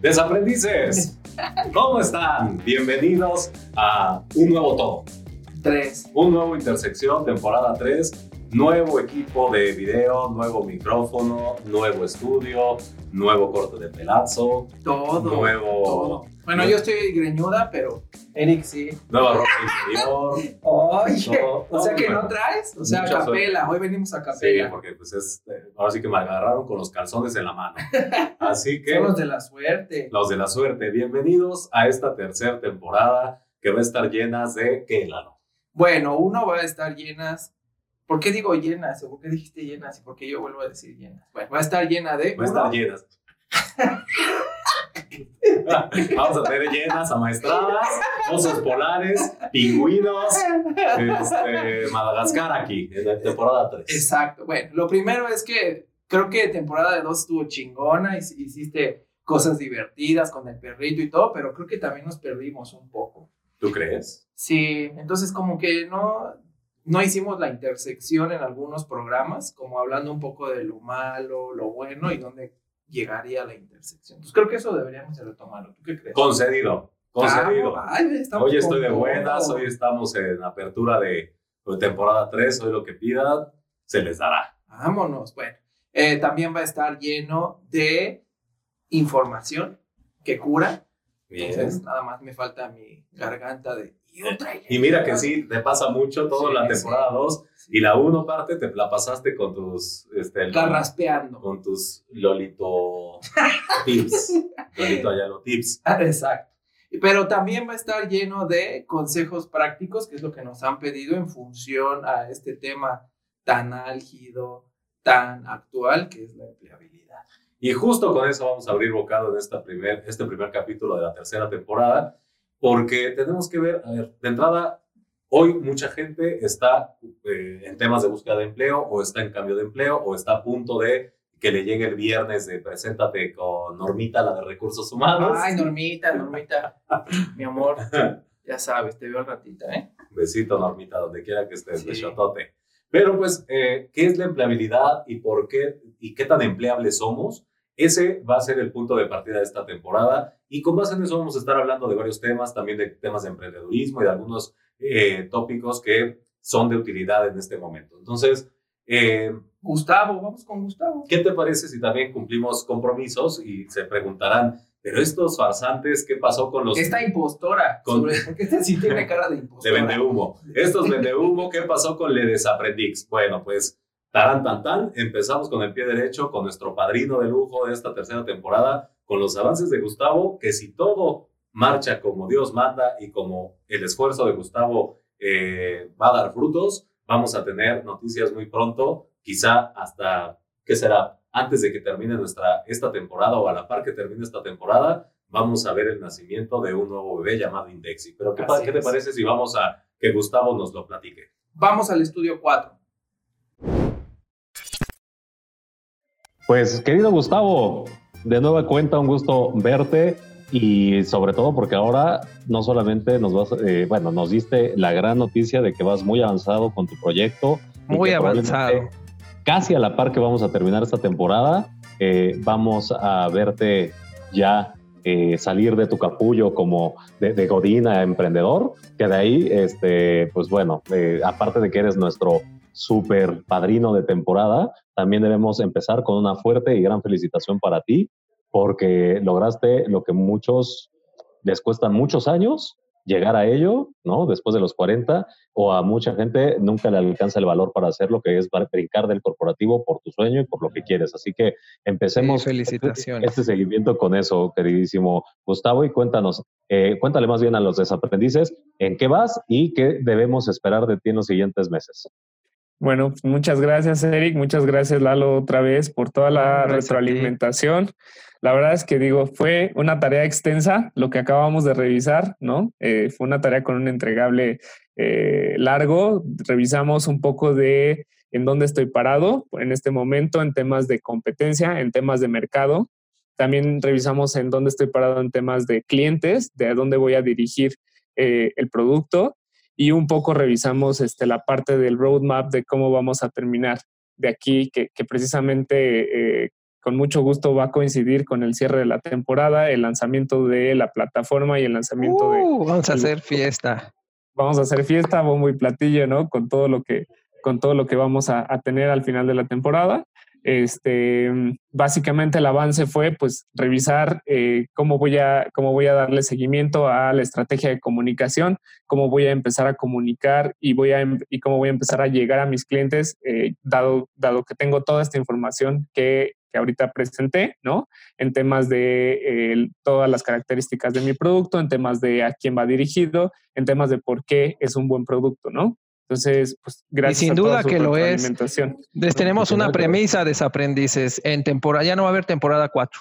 Desaprendices, ¿cómo están? Bienvenidos a un nuevo todo. Tres. Un nuevo Intersección, temporada 3. Nuevo equipo de video, nuevo micrófono, nuevo estudio, nuevo corte de pelazo, Todo. nuevo. todo. Bueno, yo estoy greñuda, pero Eric sí. Nueva ropa interior. Oye, o sea que no traes. O sea, Mucha capela. Hoy venimos a Sí, capela. porque pues es. eh, Ahora sí que me agarraron con los calzones en la mano. Así que. Somos de la suerte. Los de la suerte, bienvenidos a esta tercera temporada que va a estar llena de ¿qué, Lalo? Bueno, uno va a estar llenas. ¿Por qué digo llenas? ¿O por qué dijiste llenas? ¿Y por qué yo vuelvo a decir llenas? Bueno, va a estar llena de. Va a estar llenas. Vamos a tener llenas, amaestradas, osos polares, pingüinos, este, Madagascar aquí, en la temporada 3. Exacto. Bueno, lo primero es que creo que temporada de dos estuvo chingona. hic- Hiciste cosas divertidas con el perrito y todo, pero creo que también nos perdimos un poco. ¿Tú crees? Sí, entonces como que no, no hicimos la intersección en algunos programas, como hablando un poco de lo malo, lo bueno y dónde llegaría la intersección. Pues creo que eso deberíamos de retomarlo. ¿Tú qué crees? Concedido, concedido. Ay, Hoy estoy de buenas, hoy estamos en apertura de, de temporada 3, hoy lo que pidan se les dará. Vámonos. Bueno, eh, también va a estar lleno de información que cura. Bien. Entonces, nada más me falta mi garganta de... Y, otra Y mira que sí, te pasa mucho toda Sí, la temporada 2 y la 1 parte te la pasaste con tus este, Carraspeando. con tus Lolito tips. Lolito Ayalo tips. Ah, Exacto. Pero también va a estar lleno de consejos prácticos, que es lo que nos han pedido en función a este tema tan álgido, tan actual, que es la empleabilidad. Y justo con eso vamos a abrir bocado en esta primer, este primer capítulo de la tercera temporada, porque tenemos que ver, a ver, de entrada, hoy mucha gente está eh, en temas de búsqueda de empleo o está en cambio de empleo o está a punto de que le llegue el viernes de preséntate con Normita, la de recursos humanos. Ay, Normita, Normita, mi amor, ya sabes, te veo al ratito, ¿eh? Besito, Normita, donde quiera que estés, Sí. besotote. Pero pues, eh, ¿qué es la empleabilidad y por qué y qué tan empleables somos? Ese va a ser el punto de partida de esta temporada y con base en eso vamos a estar hablando de varios temas, también de temas de emprendedurismo y de algunos eh, tópicos que son de utilidad en este momento. Entonces, eh, Gustavo, vamos con Gustavo. ¿qué te parece si también cumplimos compromisos y se preguntarán, pero estos farsantes, ¿qué pasó con los Esta impostora, Con- sobre- porque este sí tiene cara de de impostora. vendehumo. Estos vendehumo, ¿qué pasó con Le Desaprendix? Bueno, pues, tarán tan tan, empezamos con el pie derecho, con nuestro padrino de lujo de esta tercera temporada, con los avances de Gustavo, que si todo marcha como Dios manda y como el esfuerzo de Gustavo eh, va a dar frutos, vamos a tener noticias muy pronto, quizá hasta, ¿qué será? Antes de que termine nuestra, esta temporada o a la par que termine esta temporada, vamos a ver el nacimiento de un nuevo bebé llamado Indexi. Pero ¿qué, ¿qué te parece si vamos a que Gustavo nos lo platique? Vamos al estudio 4. Pues querido Gustavo, de nueva cuenta un gusto verte y sobre todo porque ahora no solamente nos vas, eh, bueno, nos diste la gran noticia de que vas muy avanzado con tu proyecto. Muy avanzado. Casi a la par que vamos a terminar esta temporada, eh, vamos a verte ya eh, salir de tu capullo como de, Godina emprendedor, que de ahí, este, pues bueno, eh, aparte de que eres nuestro super padrino de temporada, también debemos empezar con una fuerte y gran felicitación para ti, porque lograste lo que muchos les cuestan muchos años llegar a ello, ¿no? Después de los 40, o a mucha gente nunca le alcanza el valor para hacer lo que es brincar del corporativo por tu sueño y por lo que quieres. Así que empecemos Sí, felicitaciones. este seguimiento con eso, queridísimo Gustavo, y cuéntanos, eh, cuéntale más bien a los desaprendices en qué vas y qué debemos esperar de ti en los siguientes meses. Bueno, pues muchas gracias, Eric. Muchas gracias, Lalo, otra vez por toda la Gracias retroalimentación. La verdad es que digo, fue una tarea extensa lo que acabamos de revisar, ¿no? Eh, fue una tarea con un entregable eh, largo. Revisamos un poco de en dónde estoy parado en este momento en temas de competencia, en temas de mercado. También revisamos en dónde estoy parado en temas de clientes, de dónde voy a dirigir eh, el producto y un poco revisamos este, la parte del roadmap de cómo vamos a terminar de aquí, que, precisamente eh, con mucho gusto va a coincidir con el cierre de la temporada, el lanzamiento de la plataforma y el lanzamiento de... Uh, vamos a hacer fiesta. Vamos a hacer fiesta, bombo y platillo, ¿no? Con todo lo que, con todo lo que vamos a tener al final de la temporada. Este, básicamente el avance fue pues revisar eh, cómo, voy a, cómo voy a darle seguimiento a la estrategia de comunicación, cómo voy a empezar a comunicar y, voy a, em, y cómo voy a empezar a llegar a mis clientes, eh, dado, dado que tengo toda esta información que, que ahorita presenté, ¿no? En temas de todas las características de mi producto, en temas de a quién va dirigido, en temas de por qué es un buen producto, ¿no? Entonces, pues gracias. Y sin duda que lo es. tenemos una premisa de aprendices. En temporada, ya no va a haber temporada 4.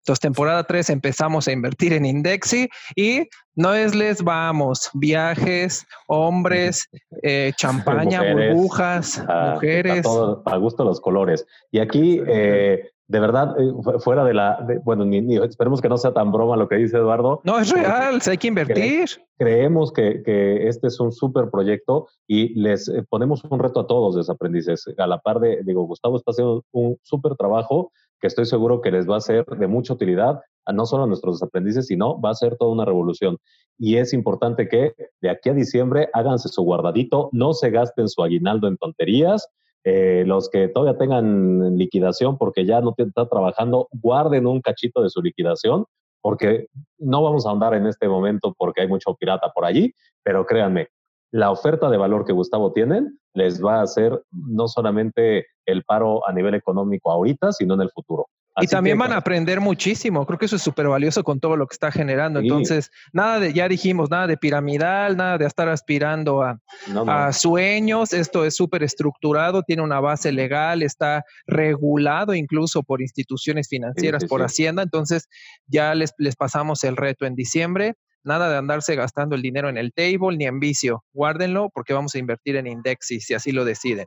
Entonces, temporada 3 empezamos a invertir en Indexi y no es les vamos, viajes, hombres, eh, champaña, burbujas, mujeres. A, gusto los colores. Y aquí eh, de verdad, eh, fuera de la, bueno, ni, esperemos que no sea tan broma lo que dice Eduardo. No, es real, hay que invertir. creemos que, que, este es un súper proyecto y les eh, ponemos un reto a todos los aprendices. A la par de, digo, Gustavo está haciendo un súper trabajo que estoy seguro que les va a ser de mucha utilidad, no solo a nuestros aprendices, sino va a ser toda una revolución. Y es importante que de aquí a diciembre háganse su guardadito, no se gasten su aguinaldo en tonterías, eh, los que todavía tengan liquidación porque ya no están trabajando, guarden un cachito de su liquidación porque no vamos a andar en este momento porque hay mucho pirata por allí, pero créanme, la oferta de valor que Gustavo tienen les va a hacer no solamente el paro a nivel económico ahorita, sino en el futuro y también van a aprender muchísimo. Creo que eso es súper valioso con todo lo que está generando. Entonces, nada de, ya dijimos, nada de piramidal, nada de estar aspirando a, a sueños. Esto es súper estructurado, tiene una base legal, está regulado incluso por instituciones financieras, por Hacienda. Entonces, ya les, les pasamos el reto en diciembre. Nada de andarse gastando el dinero en el table ni en vicio. Guárdenlo porque vamos a invertir en Indexi si así lo deciden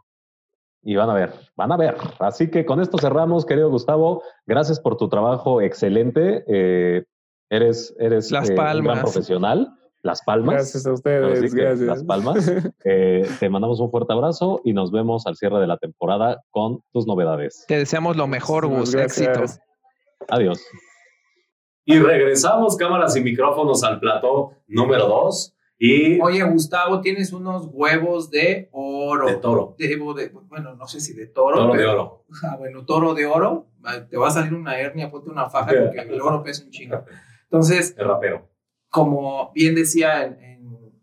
y van a ver, van a ver. Así que con esto cerramos, querido Gustavo. Gracias por tu trabajo excelente. Eh, eres eres Las eh, un gran profesional. Las Palmas. Gracias a ustedes. Gracias. Las Palmas. Eh, te mandamos un fuerte abrazo y nos vemos al cierre de la temporada con tus novedades. Te deseamos lo mejor, Gus. Éxito. Adiós. Y regresamos cámaras y micrófonos al plató número 2 y Oye, Gustavo, tienes unos huevos de oro. De toro. bueno, no sé si de toro. Toro de oro. Ah, bueno, toro de oro. Te va a salir una hernia, ponte una faja porque el oro pesa un chingo. Entonces, el rapero. Como bien decía en,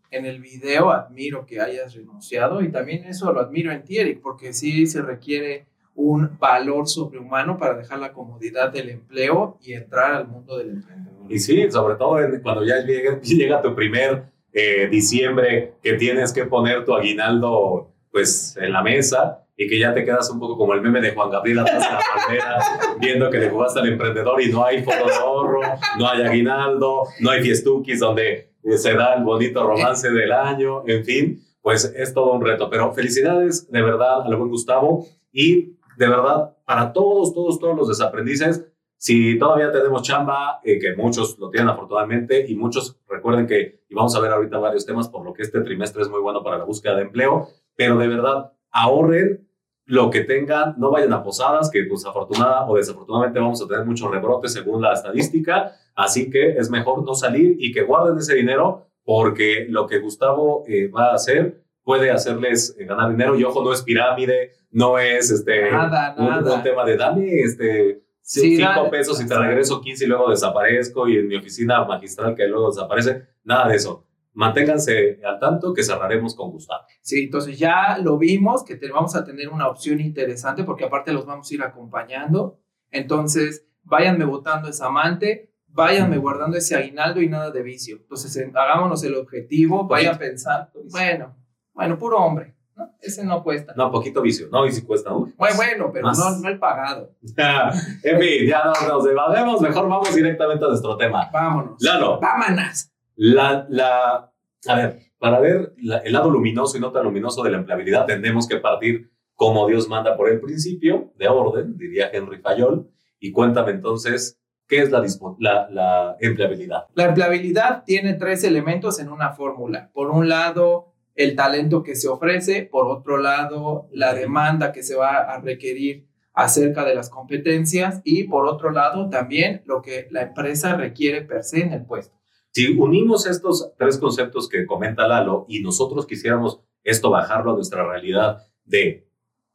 en, el video, admiro que hayas renunciado y también eso lo admiro en ti, Eric, porque sí se requiere un valor sobrehumano para dejar la comodidad del empleo y entrar al mundo del emprendedor. Y sí, sobre todo cuando ya llega, llega tu primer eh, diciembre que tienes que poner tu aguinaldo pues en la mesa y que ya te quedas un poco como el meme de Juan Gabriel atrás de la palmera, viendo que le jugaste al emprendedor y no hay fondo de ahorro, no hay aguinaldo, no hay fiestuquis donde eh, se da el bonito romance del año, en fin, pues es todo un reto. Pero felicidades de verdad al buen Gustavo y de verdad para todos, todos, todos los desaprendices, si todavía tenemos chamba, eh, que muchos lo tienen afortunadamente, y muchos recuerden que, y vamos a ver ahorita varios temas, por lo que este trimestre es muy bueno para la búsqueda de empleo, pero de verdad, ahorren lo que tengan, no vayan a posadas, que pues o desafortunadamente vamos a tener muchos rebrotes según la estadística, así que es mejor no salir y que guarden ese dinero, porque lo que Gustavo eh, va a hacer puede hacerles eh, ganar dinero, y ojo, no es pirámide, no es este, nada, nada. un tema de dame este Sí, 5 pesos y te regreso 15 y luego desaparezco y en mi oficina magistral que luego desaparece. Nada de eso. Manténganse al tanto que cerraremos con Gustavo. Sí, entonces ya lo vimos que te, vamos a tener una opción interesante porque aparte los vamos a ir acompañando. Entonces, váyanme votando ese amante, váyanme guardando ese aguinaldo y nada de vicio. Entonces, hagámonos el objetivo, vaya a pensar. Bueno, bueno, puro hombre. Ese no cuesta. No, poquito vicio. No, y si cuesta. Uy, bueno, bueno, pero no, no el pagado. en fin, ya no nos evademos. Mejor vamos directamente a nuestro tema. Vámonos. Lalo. Vámonos. La, la, a ver, para ver el lado luminoso y no tan luminoso de la empleabilidad, tenemos que partir como Dios manda por el principio, de orden, diría Henry Fayol. Y cuéntame entonces, ¿qué es la, la, la empleabilidad? La empleabilidad tiene tres elementos en una fórmula. Por un lado, el talento que se ofrece, por otro lado, la demanda que se va a requerir acerca de las competencias y por otro lado también lo que la empresa requiere per se en el puesto. Si unimos estos tres conceptos que comenta Lalo y nosotros quisiéramos esto bajarlo a nuestra realidad de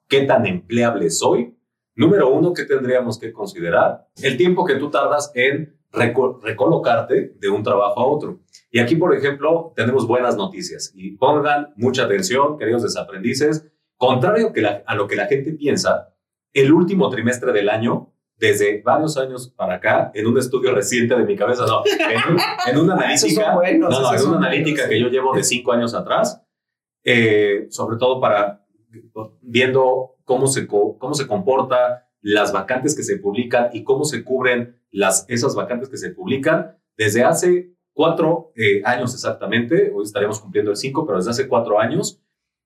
qué tan empleable soy, número uno, ¿qué tendríamos que considerar? El tiempo que tú tardas en recolocarte de un trabajo a otro. Y aquí, por ejemplo, tenemos buenas noticias y pongan mucha atención, queridos desaprendices. Contrario a lo que la gente piensa, el último trimestre del año, desde varios años para acá, en un estudio reciente de mi cabeza, no, en, una analítica, no, no, en una analítica que yo llevo de cinco años atrás, eh, sobre todo para viendo cómo se, cómo se comporta las vacantes que se publican y cómo se cubren las, esas vacantes que se publican desde hace cuatro eh, años exactamente, hoy estaremos cumpliendo el cinco, pero desde hace cuatro años,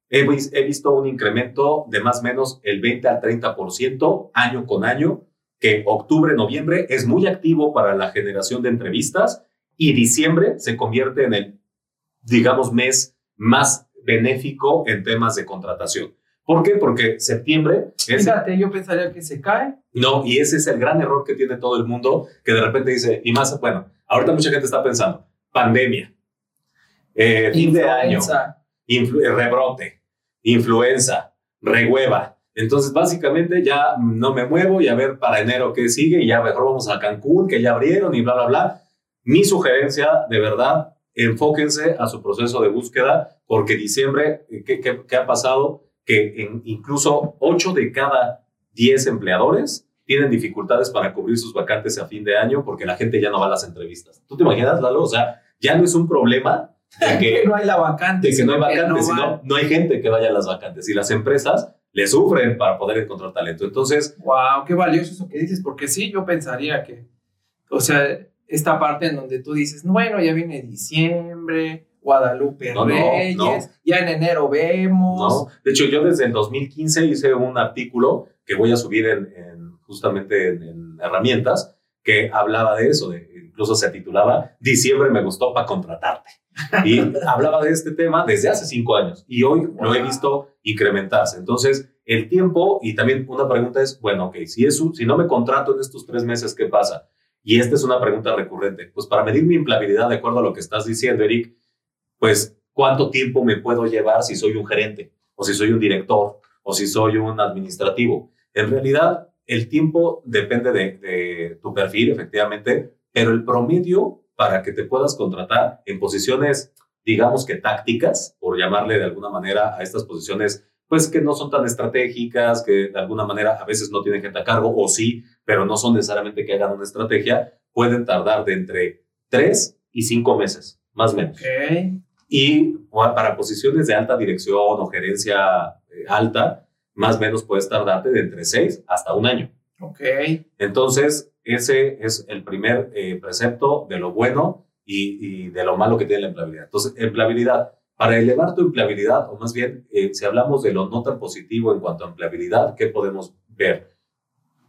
he, he visto un incremento de más o menos el 20 al 30% año con año, que octubre, noviembre es muy activo para la generación de entrevistas y diciembre se convierte en el, digamos, mes más benéfico en temas de contratación. ¿Por qué? Porque septiembre... Es, Fíjate, yo pensaría que se cae. No, y ese es el gran error que tiene todo el mundo, que de repente dice, y más, bueno, ahorita mucha gente está pensando, pandemia, eh, fin de año, rebrote, influenza, rehueva. Entonces, básicamente ya no me muevo y a ver para enero qué sigue y ya mejor vamos a Cancún, que ya abrieron y bla, bla, bla. Mi sugerencia, de verdad, enfóquense a su proceso de búsqueda, porque diciembre, ¿qué, qué, ha pasado? Que en incluso 8 de cada 10 empleadores tienen dificultades para cubrir sus vacantes a fin de año porque la gente ya no va a las entrevistas. ¿Tú te imaginas, Lalo? O sea, ya no es un problema de que, no hay la vacante. De que no hay vacantes, sino no hay gente que vaya a las vacantes. Y las empresas le sufren para poder encontrar talento. Entonces... ¡Wow! Qué valioso eso que dices, porque sí, yo pensaría que, o sea, esta parte en donde tú dices, bueno, ya viene diciembre, Guadalupe Reyes, ya en enero vemos. de hecho yo desde el 2015 hice un artículo que voy a subir en, justamente en, herramientas que hablaba de eso, de, incluso se titulaba Diciembre me gustó para contratarte. Y hablaba de este tema desde hace cinco años y hoy lo he visto incrementarse. Entonces, el tiempo y también una pregunta es, bueno, ok, si, eso, si no me contrato en estos tres meses, ¿qué pasa? Y esta es una pregunta recurrente. Pues para medir mi empleabilidad, de acuerdo a lo que estás diciendo, Eric, pues cuánto tiempo me puedo llevar si soy un gerente, o si soy un director, o si soy un administrativo. En realidad, el tiempo depende de, tu perfil, efectivamente, pero el promedio para que te puedas contratar en posiciones, digamos que tácticas, por llamarle de alguna manera a estas posiciones pues que no son tan estratégicas, que de alguna manera a veces no tienen gente a cargo, o sí, pero no son necesariamente que hagan una estrategia, pueden tardar de entre tres y cinco meses, más o menos. Y para posiciones de alta dirección o gerencia eh, alta, más o menos puedes tardarte de entre seis hasta un año. Ok. Entonces, ese es el primer eh, precepto de lo bueno y, y, de lo malo que tiene la empleabilidad. Entonces, empleabilidad para elevar tu empleabilidad, o más bien, eh, si hablamos de lo no tan positivo en cuanto a empleabilidad, ¿qué podemos ver?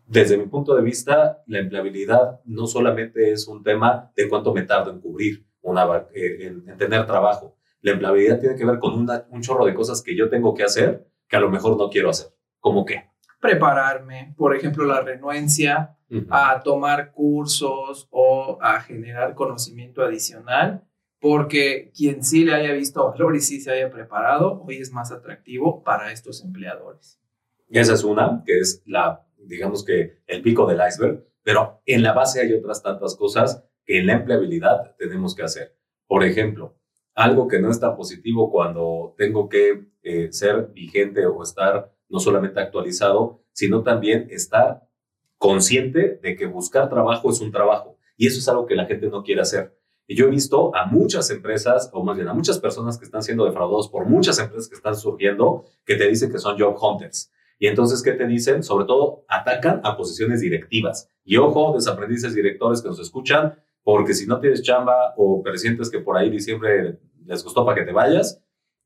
Desde mi punto de vista, la empleabilidad no solamente es un tema de cuánto me tardo en cubrir, una, eh, en, tener trabajo. La empleabilidad tiene que ver con un chorro de cosas que yo tengo que hacer que a lo mejor no quiero hacer. ¿Cómo qué? Prepararme, por ejemplo, la renuencia a tomar cursos o a generar conocimiento adicional porque quien sí le haya visto valor y sí se haya preparado, hoy es más atractivo para estos empleadores. Esa es una, que es la, digamos que el pico del iceberg, pero en la base hay otras tantas cosas que en la empleabilidad tenemos que hacer. Por ejemplo, algo que no está positivo cuando tengo que eh, ser vigente o estar no solamente actualizado, sino también estar consciente de que buscar trabajo es un trabajo. Y eso es algo que la gente no quiere hacer. Y yo he visto a muchas empresas, o más bien a muchas personas que están siendo defraudados por muchas empresas que están surgiendo, que te dicen que son job hunters. Y entonces, ¿qué te dicen? Sobre todo, atacan a posiciones directivas. Y ojo, desaprendices directores que nos escuchan, porque si no tienes chamba o presientes que por ahí diciembre les gustó para que te vayas,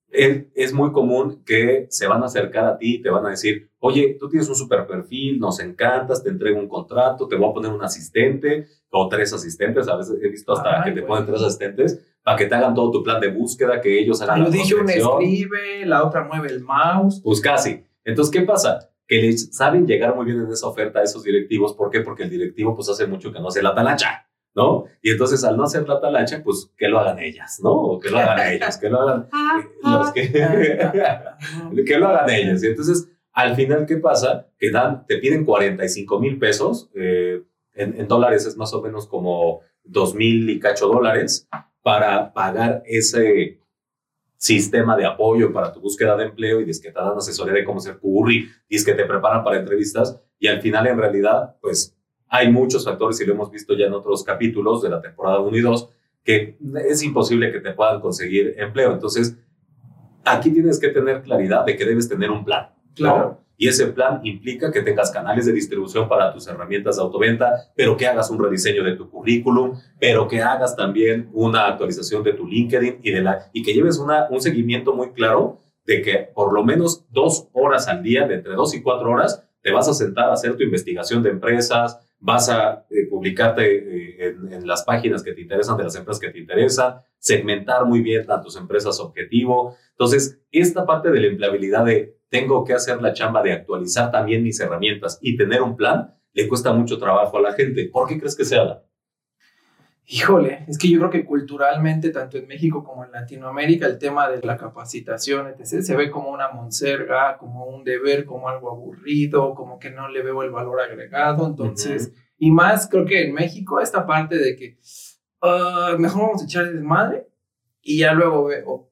es, muy común que se van a acercar a ti y te van a decir, oye, tú tienes un super perfil, nos encantas, te entrego un contrato, te voy a poner un asistente o tres asistentes, a veces he visto hasta que te ponen tres asistentes para que te hagan todo tu plan de búsqueda, que ellos hagan Lo dije, una escribe, la otra mueve el mouse. Pues casi. Entonces, ¿qué pasa? Que les saben llegar muy bien en esa oferta a esos directivos. ¿Por qué? Porque el directivo pues hace mucho que no hace la talacha. ¿No? Y entonces al no hacer la talacha, pues que lo hagan ellas, ¿no? O que lo hagan ellos, que lo hagan los que, que lo hagan ellos. Y entonces, al final, ¿qué pasa? Que dan, te piden 45 mil pesos, eh, en, en, dólares es más o menos como 2 mil y cacho dólares, para pagar ese sistema de apoyo para tu búsqueda de empleo y dices que te dan asesoría de cómo hacer curry, dices que te preparan para entrevistas y al final en realidad pues hay muchos factores y lo hemos visto ya en otros capítulos de la temporada 1 y 2 que es imposible que te puedan conseguir empleo. Entonces, aquí tienes que tener claridad de que debes tener un plan. Claro. Y ese plan implica que tengas canales de distribución para tus herramientas de autoventa, pero que hagas un rediseño de tu currículum, pero que hagas también una actualización de tu LinkedIn y, de la, y que lleves una, un seguimiento muy claro de que por lo menos dos horas al día, de entre dos y cuatro horas, te vas a sentar a hacer tu investigación de empresas, vas a eh, publicarte eh, en, las páginas que te interesan de las empresas que te interesan, segmentar muy bien a tus empresas objetivo. Entonces, esta parte de la empleabilidad de tengo que hacer la chamba de actualizar también mis herramientas y tener un plan, le cuesta mucho trabajo a la gente. ¿Por qué crees que se haga? Híjole, es que yo creo que culturalmente, tanto en México como en Latinoamérica, el tema de la capacitación, etc., se ve como una monserga, como un deber, como algo aburrido, como que no le veo el valor agregado. Entonces, y más creo que en México, esta parte de que ah, mejor vamos a echar desmadre y ya luego o,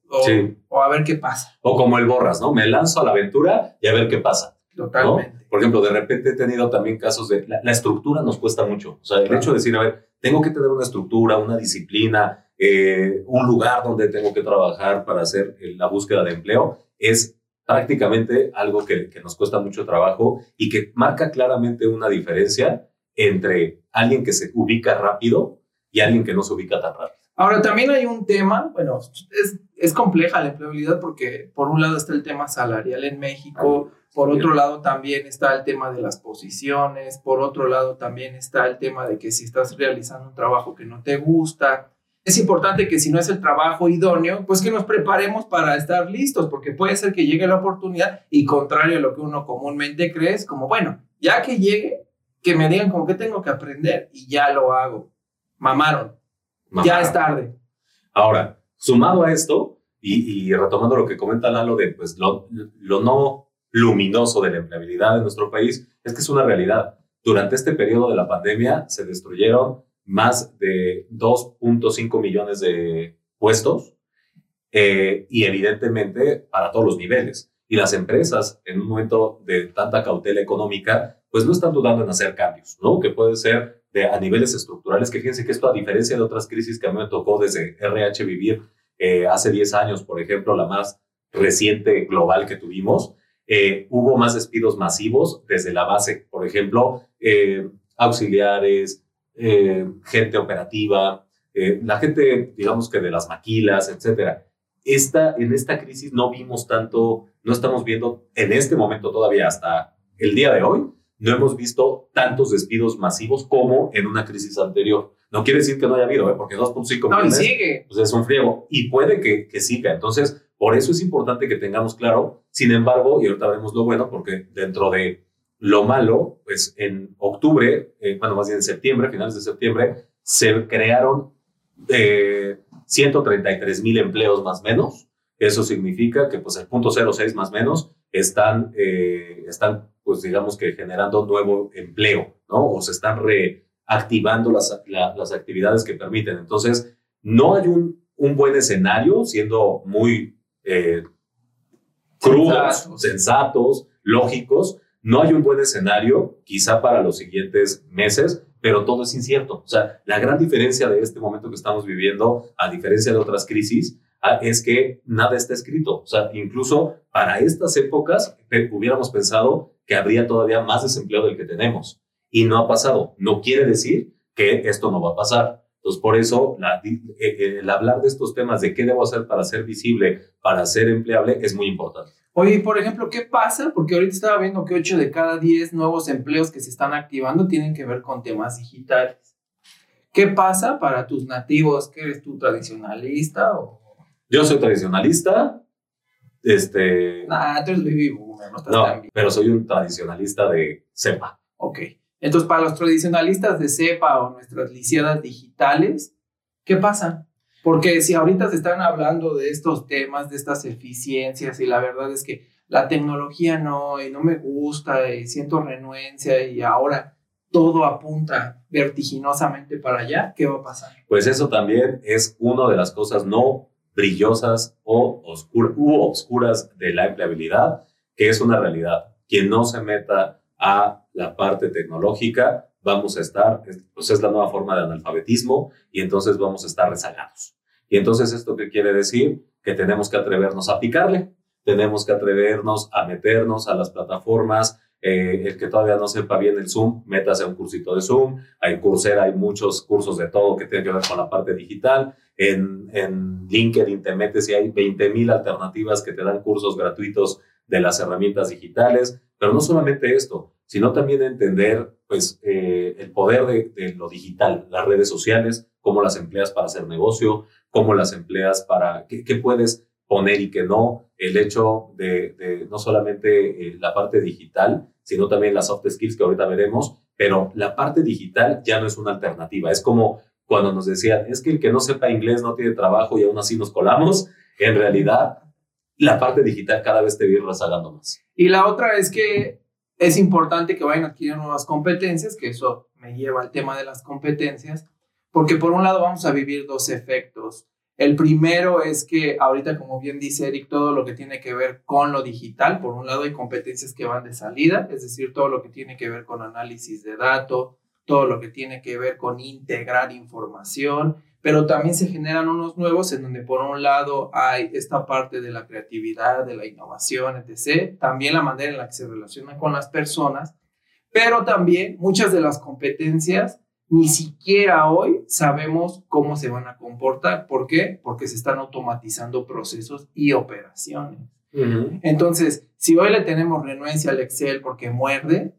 o, a ver qué pasa. O como el borras, ¿no? Me lanzo a la aventura y a ver qué pasa. Totalmente. Por ejemplo, de repente he tenido también casos de la, estructura nos cuesta mucho. O sea, el hecho de decir, a ver, tengo que tener una estructura, una disciplina, eh, un lugar donde tengo que trabajar para hacer la búsqueda de empleo, es prácticamente algo que, que, nos cuesta mucho trabajo y que marca claramente una diferencia entre alguien que se ubica rápido y alguien que no se ubica tan rápido. Ahora, también hay un tema, bueno, es, es compleja la empleabilidad porque por un lado está el tema salarial en México, por otro lado también está el tema de las posiciones, por otro lado también está el tema de que si estás realizando un trabajo que no te gusta, es importante que si no es el trabajo idóneo, pues que nos preparemos para estar listos, porque puede ser que llegue la oportunidad y contrario a lo que uno comúnmente cree, es como, bueno, ya que llegue, que me digan como que tengo que aprender y ya lo hago. Mamaron. Ya es tarde. Ahora, sumado a esto, y, retomando lo que comenta Lalo de pues, lo, no luminoso de la empleabilidad en nuestro país es que es una realidad. Durante este periodo de la pandemia se destruyeron más de 2.5 millones de puestos eh, y evidentemente para todos los niveles. Y las empresas en un momento de tanta cautela económica, pues no están dudando en hacer cambios, ¿no? Que puede ser a niveles estructurales, que fíjense que esto a diferencia de otras crisis que a mí me tocó desde RH vivir eh, hace 10 años, por ejemplo, la más reciente global que tuvimos, eh, hubo más despidos masivos desde la base, por ejemplo, eh, auxiliares, gente operativa, la gente, digamos que de las maquilas, etcétera. Esta, en esta crisis no vimos tanto, no estamos viendo en este momento todavía hasta el día de hoy, no hemos visto tantos despidos masivos como en una crisis anterior. No quiere decir que no haya habido, porque 2.5 millones no, sigue. Pues es un friego y puede que, que siga. Entonces, por eso es importante que tengamos claro, sin embargo, y ahorita veremos lo bueno, porque dentro de lo malo, pues en octubre, eh, bueno, más bien en septiembre, finales de septiembre, se crearon eh, 133 mil empleos más o menos. Eso significa que pues el punto 06 más o menos están, eh, están pues digamos que generando nuevo empleo, ¿no? O se están reactivando las, las actividades que permiten. Entonces, no hay un, un buen escenario, siendo muy eh, crudos, sensatos, lógicos. No hay un buen escenario, quizá para los siguientes meses, pero todo es incierto. O sea, la gran diferencia de este momento que estamos viviendo, a diferencia de otras crisis, es que nada está escrito. O sea, incluso para estas épocas hubiéramos pensado que habría todavía más desempleo del que tenemos. Y no ha pasado. No quiere decir que esto no va a pasar. Entonces, por eso, eh, eh, el hablar de estos temas de qué debo hacer para ser visible, para ser empleable, es muy importante. Oye, por ejemplo, ¿qué pasa? Porque ahorita estaba viendo que 8 de cada 10 nuevos empleos que se están activando tienen que ver con temas digitales. ¿Qué pasa para tus nativos? ¿Que eres tú tradicionalista o...? Yo soy tradicionalista, este... Nah, tú eres baby boomer, no estás tan bien. pero soy un tradicionalista de cepa. Ok. Entonces, para los tradicionalistas de cepa o nuestras lisiadas digitales, ¿qué pasa? Porque si ahorita se están hablando de estos temas, de estas eficiencias, y la verdad es que la tecnología no, y no me gusta, y siento renuencia, y ahora todo apunta vertiginosamente para allá, ¿qué va a pasar? Pues eso también es una de las cosas no brillosas o u oscuras de la empleabilidad, que es una realidad. Quien no se meta a la parte tecnológica, vamos a estar, pues es la nueva forma de analfabetismo y entonces vamos a estar rezagados. Y entonces, ¿esto qué quiere decir? Que tenemos que atrevernos a picarle, tenemos que atrevernos a meternos a las plataformas. Eh, el que todavía no sepa bien el Zoom, métase a un cursito de Zoom. Hay Coursera, hay muchos cursos de todo que tienen que ver con la parte digital. En, en LinkedIn te metes y hay 20 mil alternativas que te dan cursos gratuitos de las herramientas digitales. Pero no solamente esto, sino también entender pues, eh, el poder de, lo digital, las redes sociales, cómo las empleas para hacer negocio, cómo las empleas para, qué, puedes poner y qué no, el hecho de, no solamente eh, la parte digital, sino también las soft skills que ahorita veremos, pero la parte digital ya no es una alternativa, es como cuando nos decían, es que el que no sepa inglés no tiene trabajo y aún así nos colamos, en realidad la parte digital cada vez te viene rezagando más. Y la otra es que es importante que vayan adquiriendo nuevas competencias, que eso me lleva al tema de las competencias, porque por un lado vamos a vivir dos efectos. El primero es que ahorita, como bien dice Eric, todo lo que tiene que ver con lo digital, por un lado hay competencias que van de salida, es decir, todo lo que tiene que ver con análisis de datos, todo lo que tiene que ver con integrar información, pero también se generan unos nuevos en donde por un lado hay esta parte de la creatividad, de la innovación, etc., también la manera en la que se relaciona con las personas, pero también muchas de las competencias ni siquiera hoy sabemos cómo se van a comportar. ¿Por qué? Porque se están automatizando procesos y operaciones. Entonces, si hoy le tenemos renuencia al Excel porque muerde,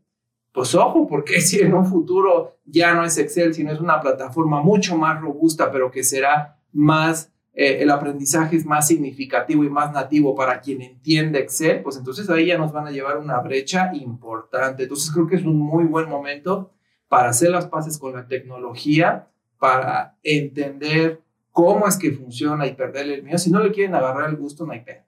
pues ojo, porque si en un futuro ya no es Excel, sino es una plataforma mucho más robusta, pero que será más, eh, el aprendizaje es más significativo y más nativo para quien entiende Excel, pues entonces ahí ya nos van a llevar una brecha importante. Entonces creo que es un muy buen momento para hacer las paces con la tecnología, para entender cómo es que funciona y perderle el miedo. Si no le quieren agarrar el gusto, no hay pena.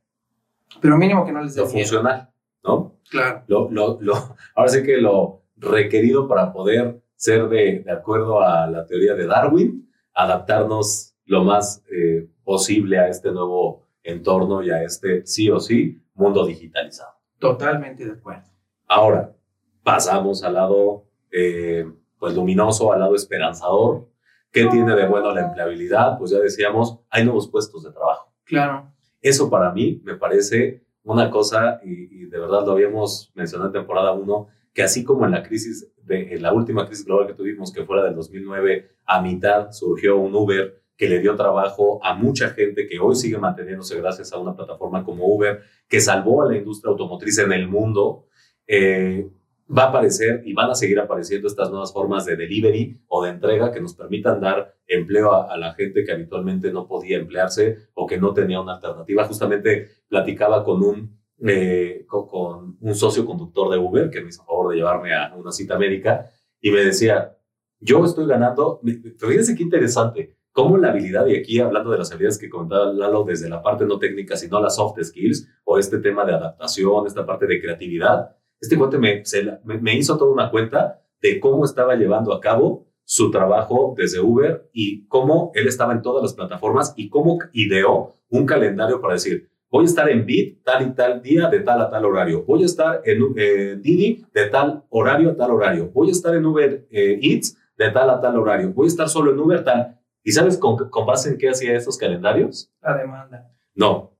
Pero mínimo que no les dé Lo funcional. ¿no? Claro. Lo, lo, lo, ahora sí que lo requerido para poder ser de, de, acuerdo a la teoría de Darwin, adaptarnos lo más eh, posible a este nuevo entorno y a este sí o sí mundo digitalizado. Totalmente de acuerdo. Ahora, pasamos al lado eh, pues luminoso, al lado esperanzador. ¿Qué tiene de bueno la empleabilidad? Pues ya decíamos, hay nuevos puestos de trabajo. Claro. Eso para mí me parece una cosa, y, de verdad lo habíamos mencionado en temporada 1, que así como en la crisis, de, la última crisis global que tuvimos, que fuera del 2009, a mitad surgió un Uber que le dio trabajo a mucha gente que hoy sigue manteniéndose gracias a una plataforma como Uber, que salvó a la industria automotriz en el mundo. Eh, va a aparecer y van a seguir apareciendo estas nuevas formas de delivery o de entrega que nos permitan dar empleo a, la gente que habitualmente no podía emplearse o que no tenía una alternativa. Justamente platicaba con un, eh, con, un socio conductor de Uber que me hizo favor de llevarme a una cita médica y me decía, yo estoy ganando, fíjense qué interesante, cómo la habilidad, y aquí hablando de las habilidades que comentaba Lalo desde la parte no técnica, sino las soft skills o este tema de adaptación, esta parte de creatividad, este cuate me, me, hizo toda una cuenta de cómo estaba llevando a cabo su trabajo desde Uber y cómo él estaba en todas las plataformas y cómo ideó un calendario para decir, voy a estar en Bit tal y tal día de tal a tal horario, voy a estar en eh, Didi de tal horario a tal horario, voy a estar en Uber eh, Eats de tal a tal horario, voy a estar solo en Uber tal. ¿Y sabes con, con base en qué hacía esos calendarios? La demanda. No.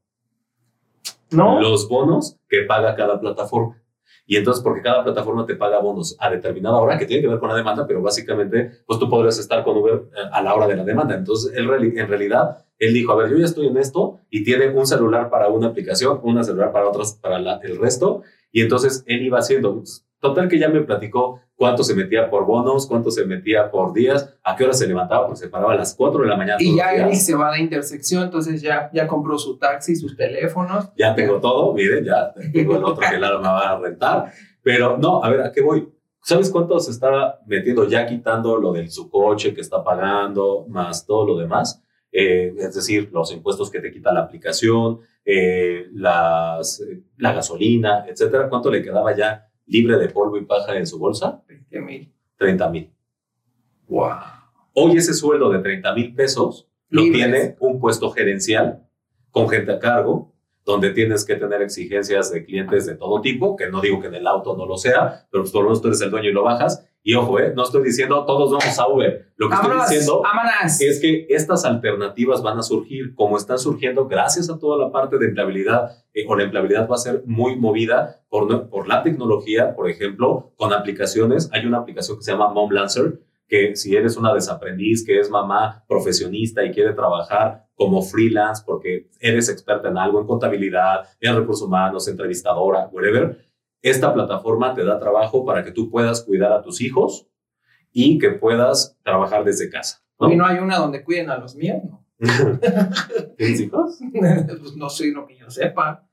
No. Los bonos que paga cada plataforma. Y entonces, porque cada plataforma te paga bonos a determinada hora, que tiene que ver con la demanda, pero básicamente, pues tú podrías estar con Uber eh, a la hora de la demanda. Entonces, él, en realidad, él dijo, a ver, yo ya estoy en esto y tiene un celular para una aplicación, una celular para otras, para el resto. Y entonces, él iba haciendo, total que ya me platicó cuánto se metía por bonos, cuánto se metía por días, a qué hora se levantaba, porque se paraba a las 4 de la mañana. Y ya él se va de intersección, entonces ya, ya compró su taxi, sus teléfonos. Ya tengo todo, miren, ya tengo el otro que Lara me va a rentar. Pero no, a ver, ¿a qué voy? ¿Sabes cuánto se está metiendo ya quitando lo de su coche que está pagando, más todo lo demás? Eh, es decir, los impuestos que te quita la aplicación, eh, las, la gasolina, etcétera. ¿Cuánto le quedaba ya libre de polvo y paja en su bolsa? 20 mil. 30 mil. Wow. Hoy ese sueldo de 30 mil pesos lo tiene un puesto gerencial con gente a cargo, donde tienes que tener exigencias de clientes de todo tipo, que no digo que en el auto no lo sea, pero por lo menos tú eres el dueño y lo bajas. Y ojo, eh, no estoy diciendo todos vamos a Uber. Lo que estoy diciendo es que estas alternativas van a surgir como están surgiendo gracias a toda la parte de empleabilidad, eh, o la empleabilidad va a ser muy movida por, por la tecnología, por ejemplo, con aplicaciones. Hay una aplicación que se llama Mom Lancer, que si eres una desaprendiz, que es mamá profesionista y quiere trabajar como freelance porque eres experta en algo, en contabilidad, en recursos humanos, entrevistadora, whatever, esta plataforma te da trabajo para que tú puedas cuidar a tus hijos y que puedas trabajar desde casa. ¿no? Y no hay una donde cuiden a los míos, ¿no? ¿Tienes hijos? pues no sé lo que yo sepa.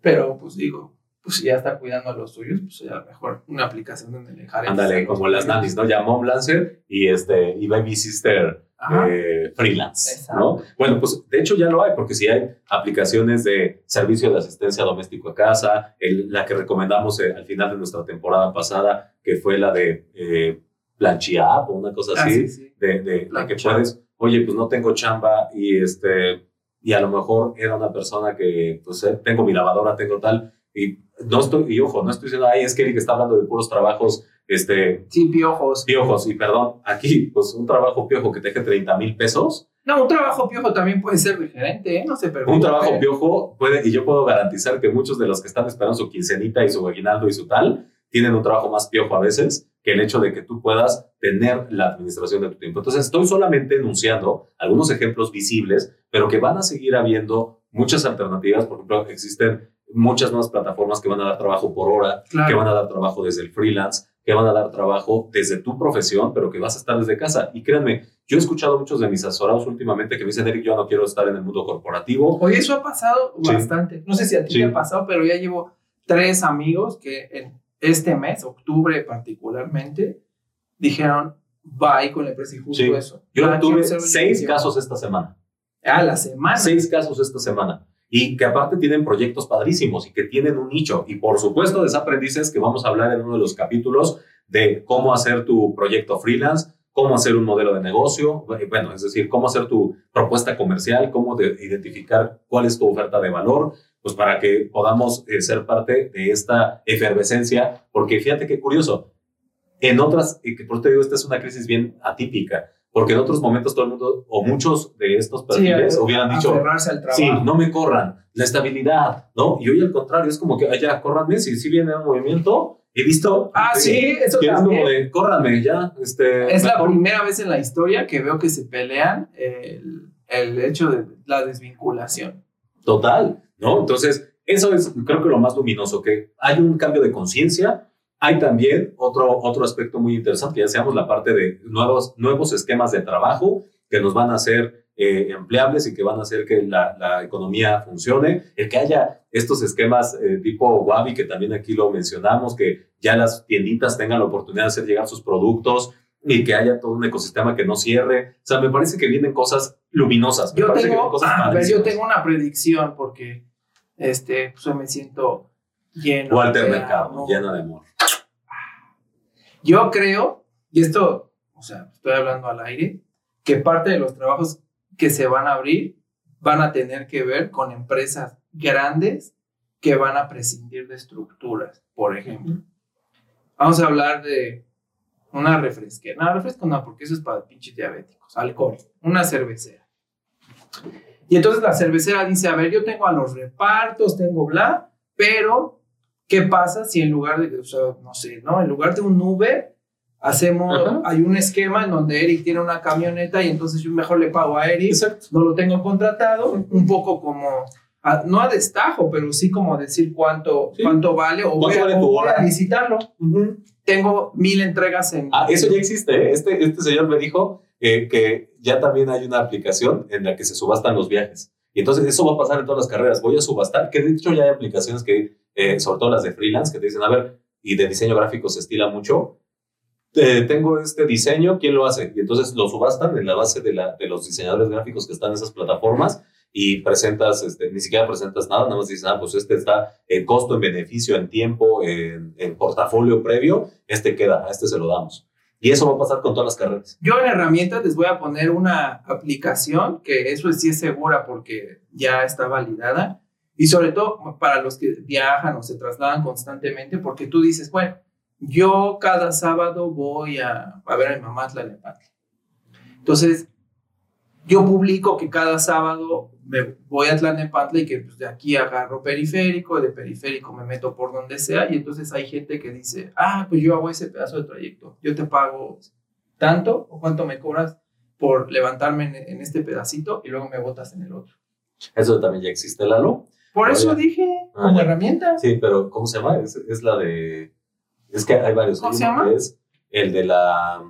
Pero pues digo, pues ya está cuidando a los suyos, pues ya mejor una aplicación donde dejar. Ándale, como las nannies, ¿no? Llamó Lancer y, este, y Baby Sister eh, freelance, ¿no? Bueno, pues de hecho ya lo hay, porque si hay aplicaciones de servicio de asistencia doméstico a casa, la que recomendamos eh, al final de nuestra temporada pasada, que fue la de eh, o una cosa ah, así, de, de la que puedes, oye, pues no tengo chamba y este y a lo mejor era una persona que, pues, eh, tengo mi lavadora, tengo tal, y no estoy, y ojo, no estoy diciendo, ay, es que Eric está hablando de puros trabajos, este... Sí, piojos. Piojos, y perdón, aquí, pues un trabajo piojo que te deje 30 mil pesos. No, un trabajo piojo también puede ser diferente, ¿eh? No se Un trabajo piojo puede, y yo puedo garantizar que muchos de los que están esperando su quincenita y su aguinaldo y su tal, tienen un trabajo más piojo a veces que el hecho de que tú puedas tener la administración de tu tiempo. Entonces, estoy solamente enunciando algunos ejemplos visibles, pero que van a seguir habiendo muchas alternativas. Por ejemplo, existen muchas nuevas plataformas que van a dar trabajo por hora, que van a dar trabajo desde el freelance, que van a dar trabajo desde tu profesión, pero que vas a estar desde casa. Y créanme, yo he escuchado muchos de mis asesorados últimamente que me dicen, Eric, yo no quiero estar en el mundo corporativo. Oye, eso ha pasado bastante. No sé si a ti te ha pasado, pero ya llevo tres amigos que en este mes, octubre particularmente, dijeron, bye con la empresa y justo eso. Yo tuve seis casos esta semana. Ah, la semana. Seis casos esta semana y que aparte tienen proyectos padrísimos y que tienen un nicho. Y por supuesto, desaprendices que vamos a hablar en uno de los capítulos de cómo hacer tu proyecto freelance, cómo hacer un modelo de negocio, bueno, es decir, cómo hacer tu propuesta comercial, cómo identificar cuál es tu oferta de valor, pues para que podamos eh, ser parte de esta efervescencia, porque fíjate qué curioso, en otras, y que por te digo, esta es una crisis bien atípica, porque en otros momentos todo el mundo, o muchos de estos perfiles hubieran dicho, sí, no me corran, la estabilidad, ¿no? Y hoy al contrario, es como que, ya, córranme, si, si viene un movimiento, he visto. Ah, sí, eso también. Es como de, córranme, ya. Este, es la primera vez en la historia que veo que se pelean el, el hecho de la desvinculación. Total, ¿no? Entonces, eso es, creo que lo más luminoso, que hay un cambio de conciencia, hay también otro, otro aspecto muy interesante, ya seamos la parte de nuevos, nuevos esquemas de trabajo que nos van a hacer eh, empleables y que van a hacer que la, la, economía funcione, el que haya estos esquemas eh, tipo Wabi, que también aquí lo mencionamos, que ya las tienditas tengan la oportunidad de hacer llegar sus productos y que haya todo un ecosistema que no cierre. O sea, me parece que vienen cosas luminosas. yo, tengo, yo tengo una predicción porque este, pues, me siento lleno. Walter Mercado, lleno de amor. Yo creo, y esto, o sea, estoy hablando al aire, que parte de los trabajos que se van a abrir van a tener que ver con empresas grandes que van a prescindir de estructuras, por ejemplo. Vamos a hablar de una refresquera. No, refresco no, porque eso es para pinches diabéticos. Alcohol. Una cervecera. Y entonces la cervecera dice, a ver, yo tengo a los repartos, tengo bla, pero ¿qué pasa si en lugar de, o sea, no sé, ¿no? En lugar de un Uber, hacemos, hay un esquema en donde Eric tiene una camioneta y entonces yo mejor le pago a Eric, no lo tengo contratado, un poco como, no a destajo, pero sí como decir cuánto, cuánto vale o voy, a, visitarlo. Tengo mil entregas en... Ah, eso ya existe, ¿eh? este, este señor me dijo eh, que ya también hay una aplicación en la que se subastan los viajes. Y entonces eso va a pasar en todas las carreras. Voy a subastar, que de hecho ya hay aplicaciones que, eh, sobre todo las de freelance, que te dicen, a ver, y de diseño gráfico se estila mucho, tengo este diseño, ¿quién lo hace? Y entonces lo subastan en la base de, la, de los diseñadores gráficos que están en esas plataformas y presentas, este, ni siquiera presentas nada, nada más dices, ah, pues este está en costo, en beneficio, en tiempo, en, en portafolio previo, este queda, a este se lo damos. Y eso va a pasar con todas las carreras. Yo en herramientas les voy a poner una aplicación que eso sí es segura porque ya está validada. Y sobre todo para los que viajan o se trasladan constantemente, porque tú dices, bueno, yo cada sábado voy a, a ver a mi mamá Tlalnepantla. Entonces, yo publico que cada sábado me voy a Tlalnepantla y que pues, de aquí agarro periférico, de periférico me meto por donde sea y entonces hay gente que dice, ah, pues yo hago ese pedazo de trayecto, yo te pago tanto o cuánto me cobras por levantarme en, este pedacito y luego me botas en el otro. Eso también ya existe, Lalo. Por eso dije, como herramienta. Sí, pero ¿cómo se llama? Es, la de... Es que hay varios. ¿Cómo se llama? Es el de la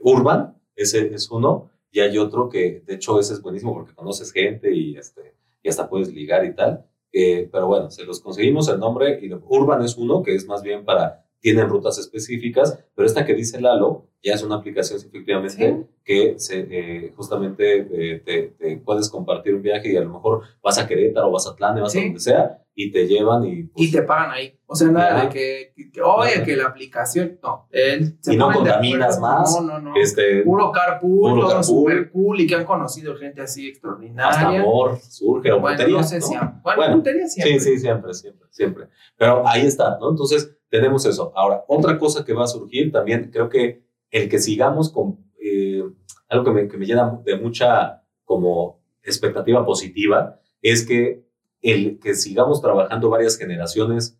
Urban, ese es uno y hay otro que, de hecho, ese es buenísimo porque conoces gente y, este, y hasta puedes ligar y tal. Eh, pero bueno, se los conseguimos el nombre. Y Urban es uno que es más bien para, tienen rutas específicas, pero esta que dice Lalo ya es una aplicación efectivamente que se, eh, justamente eh, te, te, puedes compartir un viaje y a lo mejor vas a Querétaro, vas a Atlanta, vas a donde sea y te llevan y... Pues, y te pagan ahí. O sea, nada de que, oye, que la aplicación, no. Él y no contaminas más. No, no, no. Este, puro carpool, puro todo super cool y que han conocido gente así extraordinaria. Hasta amor surge, o bueno, no sé bueno, siempre. Sí, sí, siempre, siempre, siempre. Pero ahí está, ¿no? Entonces, tenemos eso. Ahora, otra cosa que va a surgir también, creo que el que sigamos con eh, algo que me, que me llena de mucha como expectativa positiva es que el que sigamos trabajando varias generaciones,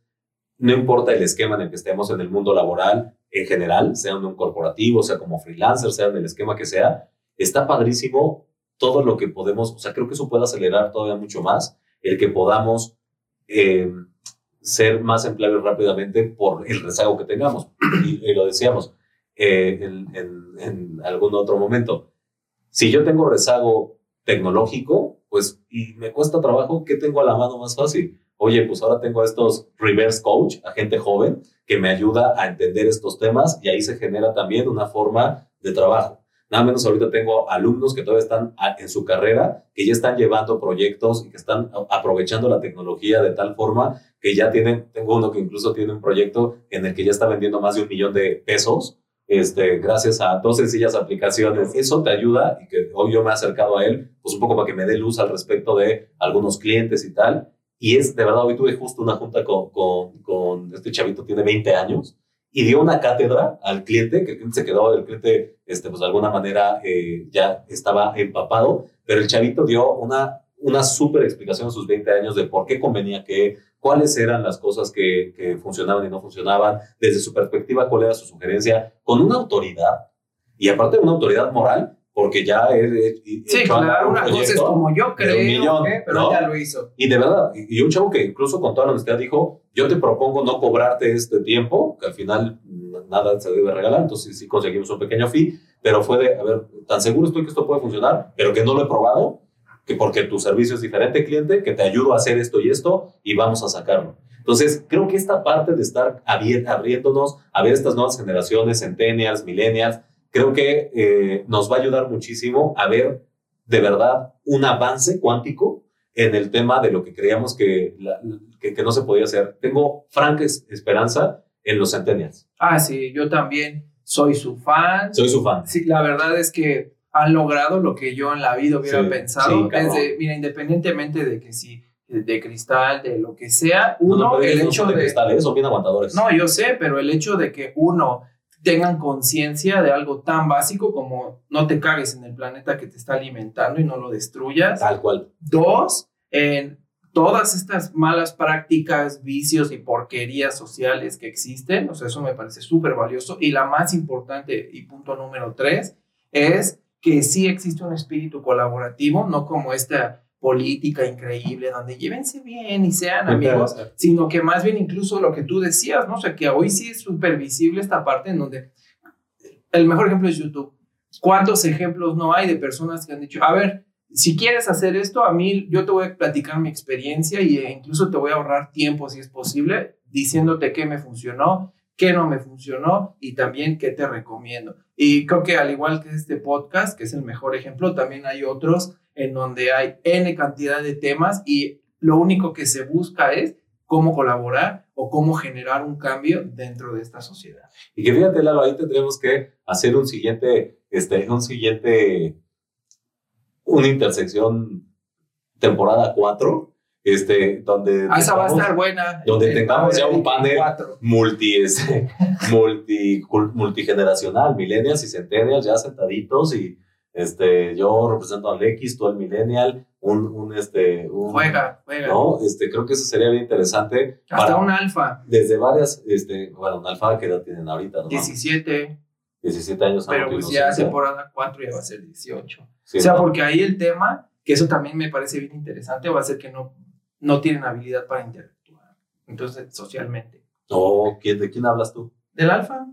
no importa el esquema en el que estemos en el mundo laboral en general, sea en un corporativo, sea como freelancer, sea en el esquema que sea, está padrísimo todo lo que podemos, o sea, creo que eso puede acelerar todavía mucho más el que podamos eh, ser más empleables rápidamente por el rezago que tengamos. Y, lo decíamos eh, en, en algún otro momento. Si yo tengo rezago tecnológico, pues, y me cuesta trabajo, ¿qué tengo a la mano más fácil? Oye, pues ahora tengo estos reverse coach, a gente joven, que me ayuda a entender estos temas y ahí se genera también una forma de trabajo. Nada menos ahorita tengo alumnos que todavía están en su carrera, que ya están llevando proyectos y que están aprovechando la tecnología de tal forma que ya tienen, tengo uno que incluso tiene un proyecto en el que ya está vendiendo más de un millón de pesos este, gracias a dos sencillas aplicaciones. Eso te ayuda y que hoy yo me he acercado a él, pues un poco para que me dé luz al respecto de algunos clientes y tal. Y es, de verdad, hoy tuve justo una junta con, con, con este chavito, tiene 20 años, y dio una cátedra al cliente, que el cliente se quedó, el cliente, este, pues de alguna manera eh, ya estaba empapado, pero el chavito dio una, una súper explicación a sus 20 años de por qué convenía que cuáles eran las cosas que, que, funcionaban y no funcionaban, desde su perspectiva, cuál era su sugerencia, con una autoridad, y aparte de una autoridad moral, porque ya él... Sí, claro, una cosa es como yo creo, pero ya lo hizo. Y de verdad, y un chavo que incluso con toda la honestidad dijo, yo te propongo no cobrarte este tiempo, que al final nada se debe regalar, entonces sí conseguimos un pequeño fee, pero fue de, a ver, tan seguro estoy que esto puede funcionar, pero que no lo he probado, que porque tu servicio es diferente, cliente, que te ayudo a hacer esto y esto y vamos a sacarlo. Entonces, creo que esta parte de estar abriéndonos a ver estas nuevas generaciones, centennials, millennials, creo que eh, nos va a ayudar muchísimo a ver de verdad un avance cuántico en el tema de lo que creíamos que, que, que no se podía hacer. Tengo franca esperanza en los centennials. Ah, sí, yo también soy su fan. Soy su fan. Sí, la verdad es que han logrado lo que yo en la vida hubiera pensado. mira, independientemente de que si de cristal, de lo que sea, uno, el hecho de... cristal, ¿eh? son bien aguantadores. No, yo sé, pero el hecho de que uno tengan conciencia de algo tan básico como no te cagues en el planeta que te está alimentando y no lo destruyas. Tal cual. Dos, en todas estas malas prácticas, vicios y porquerías sociales que existen. O sea, eso me parece súper valioso. Y la más importante y punto número tres es que sí existe un espíritu colaborativo, no como esta política increíble donde llévense bien y sean amigos, sino que más bien incluso lo que tú decías, ¿no? O sea, que hoy sí es súper visible esta parte en donde el mejor ejemplo es YouTube. ¿Cuántos ejemplos no hay de personas que han dicho, a ver, si quieres hacer esto, a mí yo te voy a platicar mi experiencia y e incluso te voy a ahorrar tiempo si es posible, diciéndote qué me funcionó, qué no me funcionó y también qué te recomiendo. Y creo que al igual que este podcast, que es el mejor ejemplo, también hay otros en donde hay N cantidad de temas y lo único que se busca es cómo colaborar o cómo generar un cambio dentro de esta sociedad. Y que fíjate, Lalo, ahí tendremos que hacer un siguiente, este, un siguiente una intersección temporada 4, este, donde... Ah, esa va a estar buena. Donde tengamos ya un panel multi, este, multi, multigeneracional, millennials y centennials ya sentaditos y este, yo represento al X, tú al millennial, un, un este, un, juega, juega. ¿no? Este, creo que eso sería bien interesante. Hasta un alfa. Desde varias, este, bueno, un alfa que edad tienen ahorita, ¿no? 17. 17 años. Pero pues ya temporada 4 ya va a ser 18. o sea, porque ahí el tema, que eso también me parece bien interesante, va a ser que no, no tienen habilidad para interactuar. Entonces, socialmente. No, ¿de quién hablas tú? Del alfa.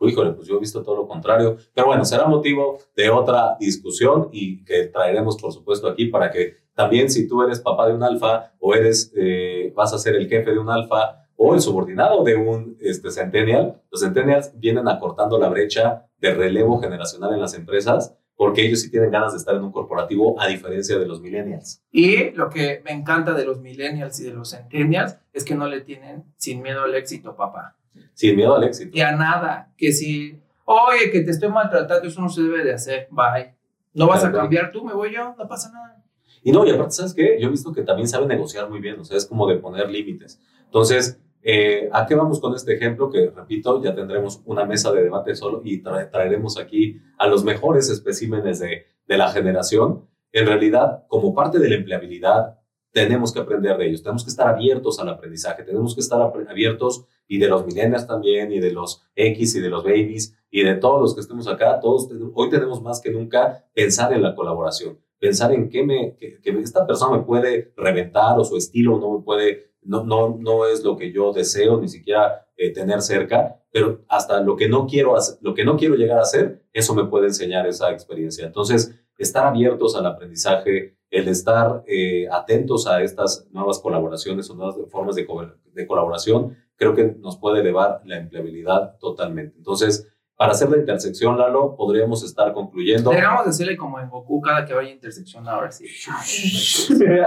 Híjole, pues yo he visto todo lo contrario. Pero bueno, será motivo de otra discusión y que traeremos, por supuesto, aquí para que también si tú eres papá de un alfa o eres, eh, vas a ser el jefe de un alfa o el subordinado de un este, centennial. Los centennials vienen acortando la brecha de relevo generacional en las empresas porque ellos sí tienen ganas de estar en un corporativo a diferencia de los millennials. Y lo que me encanta de los millennials y de los centennials es que no le tienen sin miedo al éxito, papá. Sin miedo al éxito. Y a nada, que si, oye, que te estoy maltratando, eso no se debe de hacer, bye. No vas a cambiar tú, me voy yo, no pasa nada. Y no, y aparte, ¿sabes qué? Yo he visto que también sabe negociar muy bien, o sea, es como de poner límites. Entonces, eh, ¿A qué vamos con este ejemplo? Que repito, ya tendremos una mesa de debate solo y traeremos aquí a los mejores especímenes de, la generación. En realidad, como parte de la empleabilidad, tenemos que aprender de ellos, tenemos que estar abiertos al aprendizaje, tenemos que estar abiertos y de los millennials también, y de los X y de los babies, y de todos los que estemos acá, todos hoy tenemos más que nunca pensar en la colaboración, pensar en qué me, que, que esta persona me puede reventar o su estilo no me puede no, no, no es lo que yo deseo ni siquiera eh, tener cerca, pero hasta lo que, no quiero lo que no quiero llegar a hacer, eso me puede enseñar esa experiencia. Entonces, estar abiertos al aprendizaje, el estar eh, atentos a estas nuevas colaboraciones o nuevas formas de, de colaboración, creo que nos puede elevar la empleabilidad totalmente. Entonces, para hacer la intersección, Lalo, podríamos estar concluyendo. Deberíamos decirle como en Goku cada que vaya intersección ahora sí. pero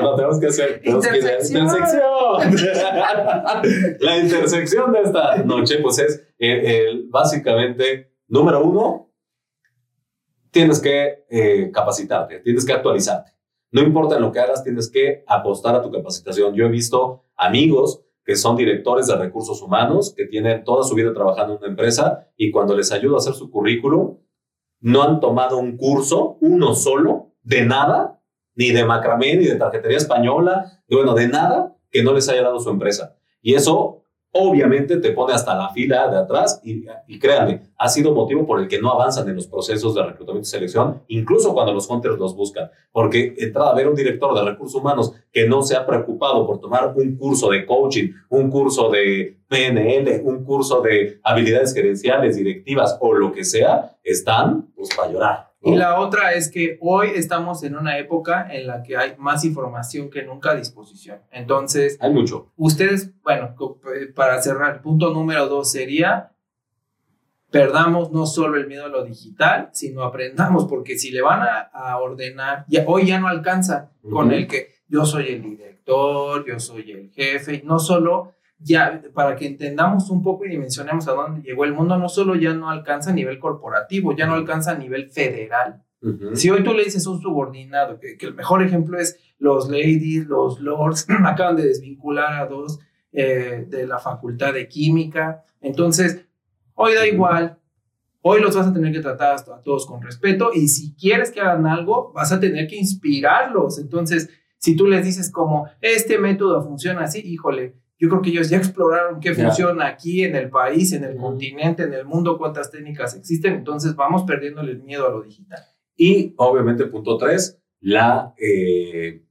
no, tenemos que hacer. intersección. la intersección de esta noche, pues es el, básicamente, número uno, tienes que eh, capacitarte, tienes que actualizarte. No importa en lo que hagas, tienes que apostar a tu capacitación. Yo he visto amigos que son directores de recursos humanos, que tienen toda su vida trabajando en una empresa y cuando les ayudo a hacer su currículum, no han tomado un curso, uno solo, de nada, ni de macramé, ni de tarjetería española, bueno, de nada que no les haya dado su empresa. Y eso obviamente te pone hasta la fila de atrás y, créanme, ha sido motivo por el que no avanzan en los procesos de reclutamiento y selección, incluso cuando los hunters los buscan, porque entrar a ver un director de recursos humanos que no se ha preocupado por tomar un curso de coaching, un curso de PNL, un curso de habilidades gerenciales, directivas o lo que sea, están pues para llorar. Y la otra es que hoy estamos en una época en la que hay más información que nunca a disposición. Entonces, hay mucho. Ustedes, bueno, para cerrar, punto número dos sería, perdamos no solo el miedo a lo digital, sino aprendamos, porque si le van a, ordenar, ya, hoy ya no alcanza con el que yo soy el director, yo soy el jefe, no solo ya para que entendamos un poco y dimensionemos a dónde llegó el mundo, no solo ya no alcanza a nivel corporativo, ya no alcanza a nivel federal. Si hoy tú le dices a un subordinado, que, el mejor ejemplo es los ladies, los lords, acaban de desvincular a dos eh, de la facultad de química, entonces hoy da igual, hoy los vas a tener que tratar a todos con respeto y si quieres que hagan algo, vas a tener que inspirarlos. Entonces, Si tú les dices como, este método funciona así, híjole, yo creo que ellos ya exploraron qué funciona aquí en el país, en el continente, en el mundo, cuántas técnicas existen, entonces vamos perdiéndole el miedo a lo digital. Y obviamente, punto tres, la, eh,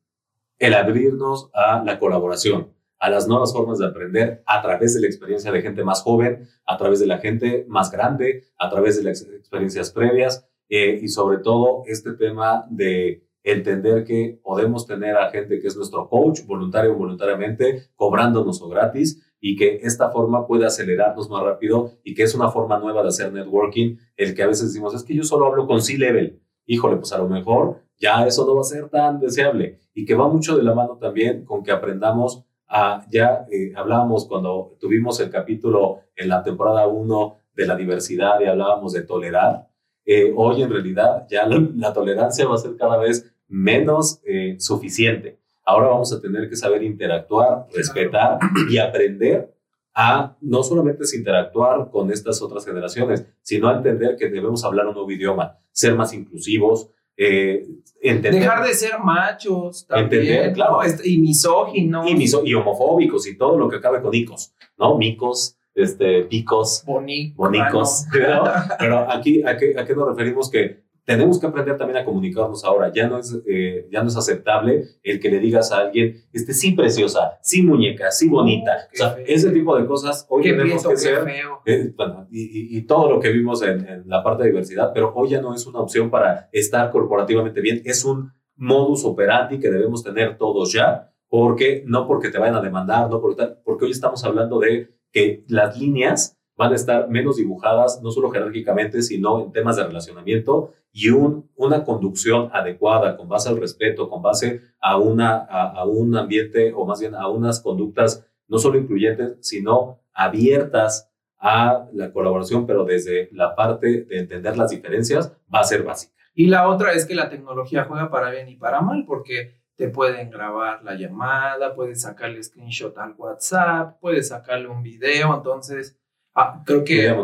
el abrirnos a la colaboración, a las nuevas formas de aprender a través de la experiencia de gente más joven, a través de la gente más grande, a través de las experiencias previas eh, y sobre todo este tema de entender que podemos tener a gente que es nuestro coach, voluntario o voluntariamente, cobrándonos o gratis, y que esta forma puede acelerarnos más rápido y que es una forma nueva de hacer networking, el que a veces decimos, es que yo solo hablo con C-Level. Híjole, pues a lo mejor ya eso no va a ser tan deseable y que va mucho de la mano también con que aprendamos a, ya eh, hablábamos cuando tuvimos el capítulo en la temporada 1 de la diversidad y hablábamos de tolerar, eh, hoy en realidad ya la, tolerancia va a ser cada vez menos eh, suficiente. Ahora vamos a tener que saber interactuar, respetar y aprender a no solamente es interactuar con estas otras generaciones, sino a entender que debemos hablar un nuevo idioma, ser más inclusivos, eh, entender, dejar de ser machos también, claro, este, y misóginos. Y, y homofóbicos y todo lo que acabe con icos, ¿no? Micos, este, picos, bonicos. Pero, aquí, ¿a qué, ¿a qué nos referimos? Que tenemos que aprender también a comunicarnos ahora. Ya no es, eh, ya no es aceptable el que le digas a alguien, este, sí preciosa, sí muñeca, sí bonita. o sea, ese tipo de cosas hoy tenemos que ser. Eh, y, y, todo lo que vimos en, en, la parte de diversidad, pero hoy ya no es una opción para estar corporativamente bien. Es un modus operandi que debemos tener todos ya, porque no porque te vayan a demandar, no porque, porque hoy estamos hablando de que las líneas van a estar menos dibujadas, no solo jerárquicamente, sino en temas de relacionamiento y un, una conducción adecuada con base al respeto, con base a, una, a, un ambiente o más bien a unas conductas no solo incluyentes, sino abiertas a la colaboración, pero desde la parte de entender las diferencias va a ser básica. Y la otra es que la tecnología juega para bien y para mal, porque te pueden grabar la llamada, puedes sacarle screenshot al WhatsApp, puedes sacarle un video, entonces Ah, creo que,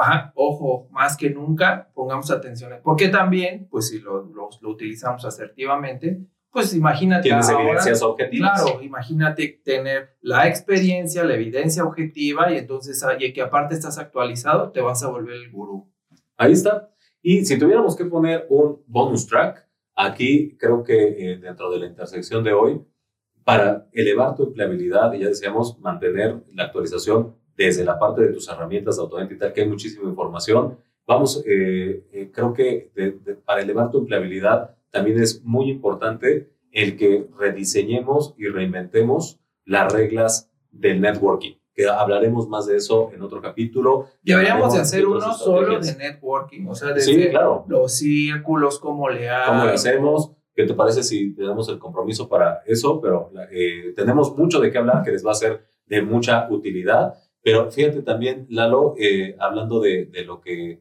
ajá, ojo, más que nunca, pongamos atención. Porque también, pues si lo, lo, utilizamos asertivamente, pues imagínate. Tienes evidencias objetivas. Claro, imagínate tener la experiencia, la evidencia objetiva y entonces, ah, y que aparte estás actualizado, te vas a volver el gurú. Ahí está. Y si tuviéramos que poner un bonus track, aquí creo que eh, dentro de la intersección de hoy, para elevar tu empleabilidad y ya decíamos mantener la actualización desde la parte de tus herramientas de autodidacta, que hay muchísima información. Vamos, eh, eh, creo que para elevar tu empleabilidad también es muy importante el que rediseñemos y reinventemos las reglas del networking, que hablaremos más de eso en otro capítulo. Deberíamos de hacer uno solo de networking, o sea, de sí, claro. los círculos, cómo le ¿Cómo le hacemos? ¿Qué te parece si tenemos el compromiso para eso? Pero eh, tenemos mucho de qué hablar que les va a ser de mucha utilidad. Pero fíjate también, Lalo, eh, hablando de, de, lo que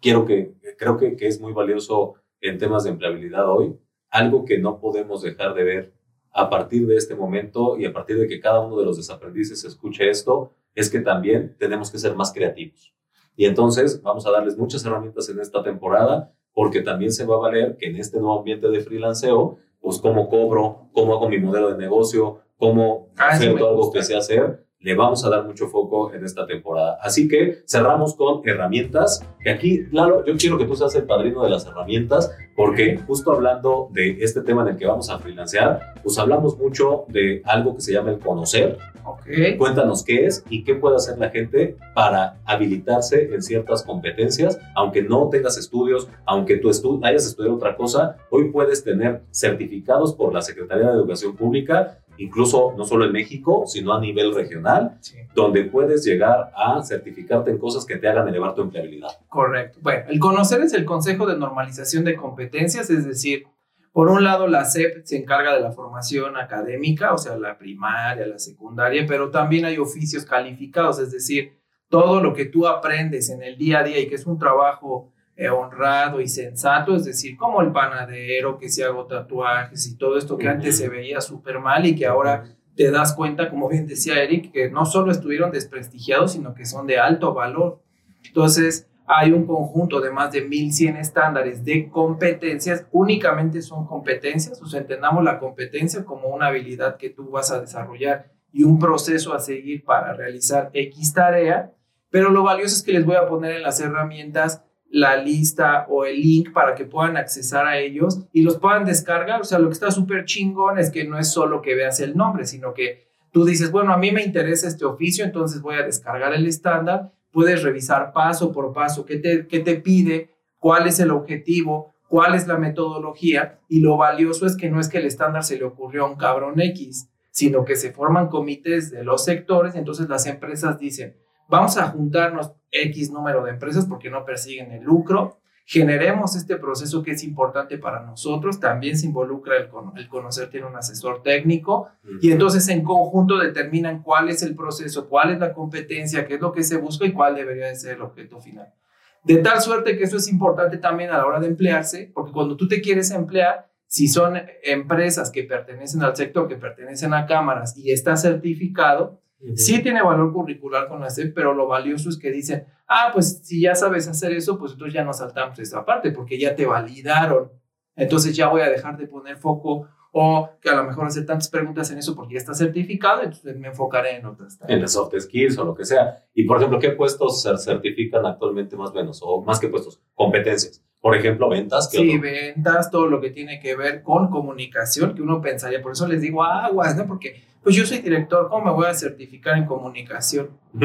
quiero que, creo que, que, es muy valioso en temas de empleabilidad hoy, algo que no podemos dejar de ver a partir de este momento y a partir de que cada uno de los desaprendices escuche esto, es que también tenemos que ser más creativos. Y entonces vamos a darles muchas herramientas en esta temporada, porque también se va a valer que en este nuevo ambiente de freelanceo, pues cómo cobro, cómo hago mi modelo de negocio, cómo ah, hacer todo algo que sé hacer, le vamos a dar mucho foco en esta temporada. Así que cerramos con herramientas, que aquí, claro, yo quiero que tú seas el padrino de las herramientas, porque justo hablando de este tema en el que vamos a financiar, pues hablamos mucho de algo que se llama el conocer. Okay. Cuéntanos qué es y qué puede hacer la gente para habilitarse en ciertas competencias, aunque no tengas estudios, aunque tú estu hayas estudiado otra cosa, hoy puedes tener certificados por la Secretaría de Educación Pública incluso no solo en México, sino a nivel regional, donde puedes llegar a certificarte en cosas que te hagan elevar tu empleabilidad. Correcto. Bueno, el conocer es el Consejo de Normalización de Competencias, es decir, por un lado, la SEP se encarga de la formación académica, o sea, la primaria, la secundaria, pero también hay oficios calificados, es decir, todo lo que tú aprendes en el día a día y que es un trabajo eh, honrado y sensato, es decir, como el panadero que se hago tatuajes y todo esto que antes se veía súper mal y que ahora te das cuenta, como bien decía Eric, que no solo estuvieron desprestigiados, sino que son de alto valor. Entonces, hay un conjunto de más de 1100 estándares de competencias, únicamente son competencias, o sea, entendamos la competencia como una habilidad que tú vas a desarrollar y un proceso a seguir para realizar X tarea, pero lo valioso es que les voy a poner en las herramientas la lista o el link para que puedan accesar a ellos y los puedan descargar. O sea, lo que está súper chingón es que no es solo que veas el nombre, sino que tú dices, bueno, a mí me interesa este oficio, entonces voy a descargar el estándar, puedes revisar paso por paso qué te, qué te pide, cuál es el objetivo, cuál es la metodología y lo valioso es que no es que el estándar se le ocurrió a un cabrón X, sino que se forman comités de los sectores, entonces las empresas dicen, vamos a juntarnos X número de empresas porque no persiguen el lucro, generemos este proceso que es importante para nosotros, también se involucra el, el conocer, tiene un asesor técnico, y entonces en conjunto determinan cuál es el proceso, cuál es la competencia, qué es lo que se busca y cuál debería de ser el objeto final. De tal suerte que eso es importante también a la hora de emplearse, porque cuando tú te quieres emplear, si son empresas que pertenecen al sector, que pertenecen a cámaras y está certificado, Sí tiene valor curricular con la SEP, pero lo valioso es que dicen, ah, pues si ya sabes hacer eso, pues entonces ya no saltamos esa parte porque ya te validaron. Entonces ya voy a dejar de poner foco o que a lo mejor hacer tantas preguntas en eso porque ya está certificado, entonces me enfocaré en otras. En las soft skills o lo que sea. Y por ejemplo, ¿qué puestos se certifican actualmente más o menos? O más que puestos, competencias. Por ejemplo, ventas. sí, ventas, todo lo que tiene que ver con comunicación, que uno pensaría, por eso les digo aguas, ¿no? Porque pues yo soy director, ¿cómo me voy a certificar en comunicación?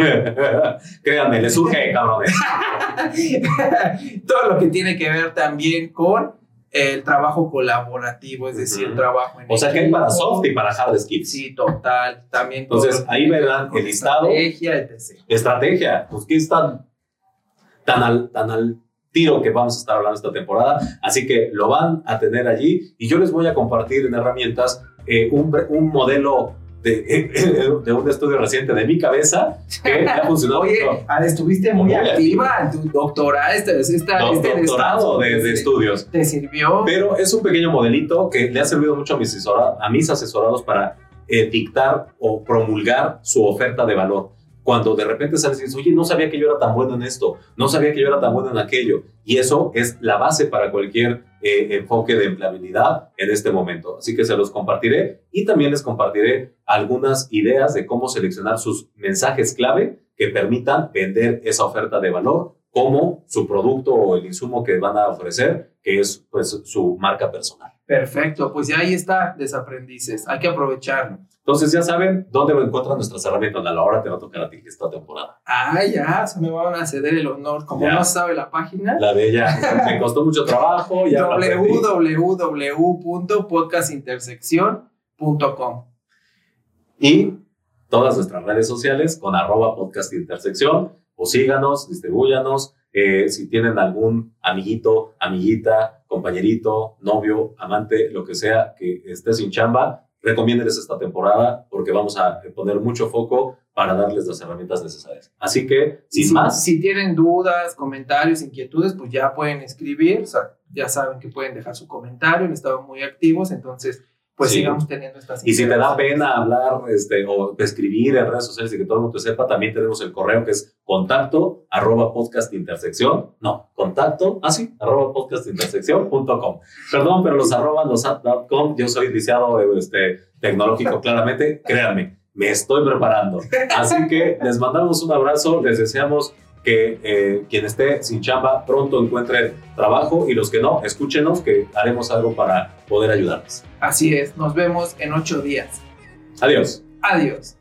Créanme, le surge, cabrones. todo lo que tiene que ver también con el trabajo colaborativo, es decir, el trabajo en O sea, que hay para soft y para hard skills. Sí, total. También Entonces, ahí verán el listado. Estrategia, etc. Estrategia. Pues que están tan al, tan al tiro que vamos a estar hablando esta temporada. Así que lo van a tener allí y yo les voy a compartir en herramientas eh, un, un modelo de, un estudio reciente de mi cabeza que ha funcionado. Oye, estuviste muy, activa en tu doctorado, este, este, doctorado de, estudios. ¿Te sirvió? Pero es un pequeño modelito que le ha servido mucho a mis, a mis asesorados para eh, dictar o promulgar su oferta de valor cuando de repente sales y dices, oye, no sabía que yo era tan bueno en esto, no sabía que yo era tan bueno en aquello. Y eso es la base para cualquier eh, enfoque de empleabilidad en este momento. Así que se los compartiré y también les compartiré algunas ideas de cómo seleccionar sus mensajes clave que permitan vender esa oferta de valor como su producto o el insumo que van a ofrecer, que es pues su marca personal. Perfecto, pues ya ahí está, desaprendices, hay que aprovecharlo. Entonces ya saben dónde encuentran nuestras herramientas. A la hora te va a tocar a ti esta temporada. Ah, ya, se me van a ceder el honor. Como no sabe la página. La de ella. me costó mucho trabajo. www.podcastintersección.com Y todas nuestras redes sociales con arroba podcastintersección. O síganos, distribúyanos. Eh, si tienen algún amiguito, amiguita, compañerito, novio, amante, lo que sea que esté sin chamba, recomiéndenles esta temporada porque vamos a poner mucho foco para darles las herramientas necesarias. Así que, sin más. Si tienen dudas, comentarios, inquietudes, pues ya pueden escribir, o sea, ya saben que pueden dejar su comentario, han estado muy activos, entonces pues sigamos teniendo estas Y si te da pena hablar este, o escribir en redes sociales y que todo el mundo sepa, también tenemos el correo que es contacto arroba podcast intersección. No, contacto, así, ah, arroba podcast intersección.com. Perdón, pero los arroba, los com, yo soy lisiado este, tecnológico claramente, créanme, me estoy preparando. Así que les mandamos un abrazo, les deseamos que eh, quien esté sin chamba pronto encuentre trabajo y los que no, escúchenos que haremos algo para poder ayudarles. Así es, nos vemos en ocho días. Adiós. Adiós.